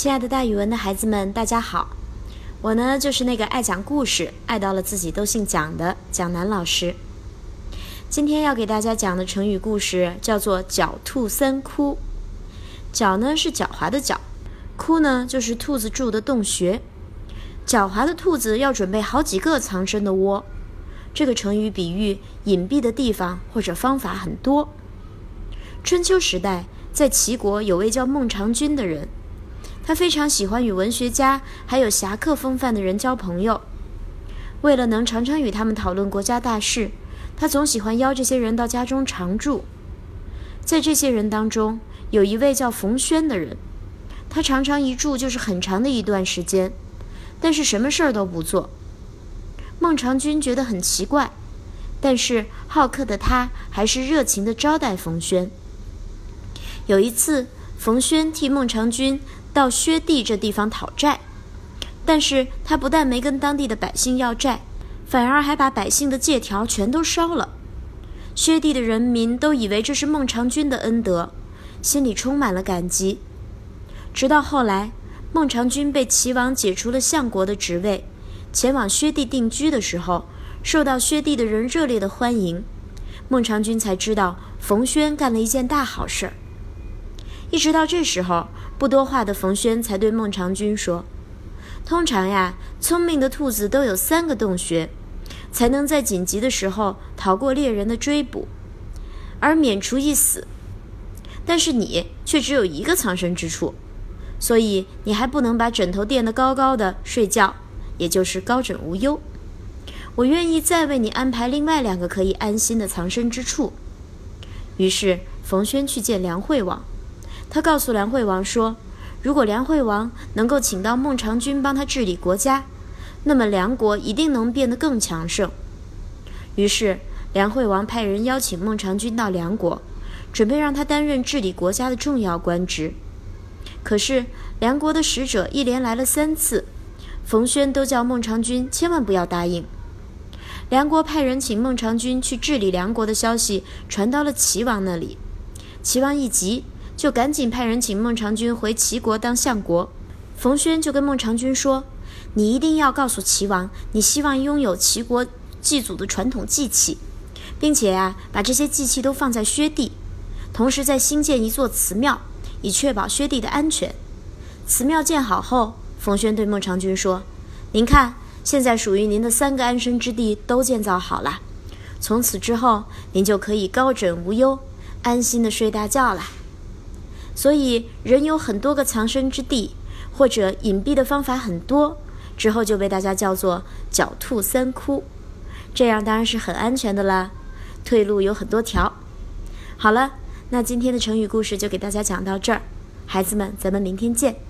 亲爱的，大语文的孩子们，大家好！我呢，就是那个爱讲故事、爱到了自己都姓蒋的蒋楠老师。今天要给大家讲的成语故事叫做“狡兔三窟”。狡呢是狡猾的狡，窟呢就是兔子住的洞穴。狡猾的兔子要准备好几个藏身的窝。这个成语比喻隐蔽的地方或者方法很多。春秋时代，在齐国有位叫孟尝君的人。他非常喜欢与文学家还有侠客风范的人交朋友。为了能常常与他们讨论国家大事，他总喜欢邀这些人到家中常住。在这些人当中，有一位叫冯轩的人，他常常一住就是很长的一段时间，但是什么事儿都不做。孟尝君觉得很奇怪，但是好客的他还是热情地招待冯轩。有一次，冯轩替孟尝君。到薛地这地方讨债，但是他不但没跟当地的百姓要债，反而还把百姓的借条全都烧了。薛地的人民都以为这是孟尝君的恩德，心里充满了感激。直到后来，孟尝君被齐王解除了相国的职位，前往薛地定居的时候，受到薛地的人热烈的欢迎，孟尝君才知道冯轩干了一件大好事儿。一直到这时候。不多话的冯轩才对孟尝君说：“通常呀，聪明的兔子都有三个洞穴，才能在紧急的时候逃过猎人的追捕，而免除一死。但是你却只有一个藏身之处，所以你还不能把枕头垫得高高的睡觉，也就是高枕无忧。我愿意再为你安排另外两个可以安心的藏身之处。”于是冯轩去见梁惠王。他告诉梁惠王说：“如果梁惠王能够请到孟尝君帮他治理国家，那么梁国一定能变得更强盛。”于是，梁惠王派人邀请孟尝君到梁国，准备让他担任治理国家的重要官职。可是，梁国的使者一连来了三次，冯轩都叫孟尝君千万不要答应。梁国派人请孟尝君去治理梁国的消息传到了齐王那里，齐王一急。就赶紧派人请孟尝君回齐国当相国。冯轩就跟孟尝君说：“你一定要告诉齐王，你希望拥有齐国祭祖的传统祭器，并且啊，把这些祭器都放在薛地，同时再新建一座祠庙，以确保薛地的安全。祠庙建好后，冯轩对孟尝君说：‘您看，现在属于您的三个安身之地都建造好了，从此之后，您就可以高枕无忧，安心的睡大觉了。’”所以，人有很多个藏身之地，或者隐蔽的方法很多，之后就被大家叫做“狡兔三窟”，这样当然是很安全的啦。退路有很多条。好了，那今天的成语故事就给大家讲到这儿，孩子们，咱们明天见。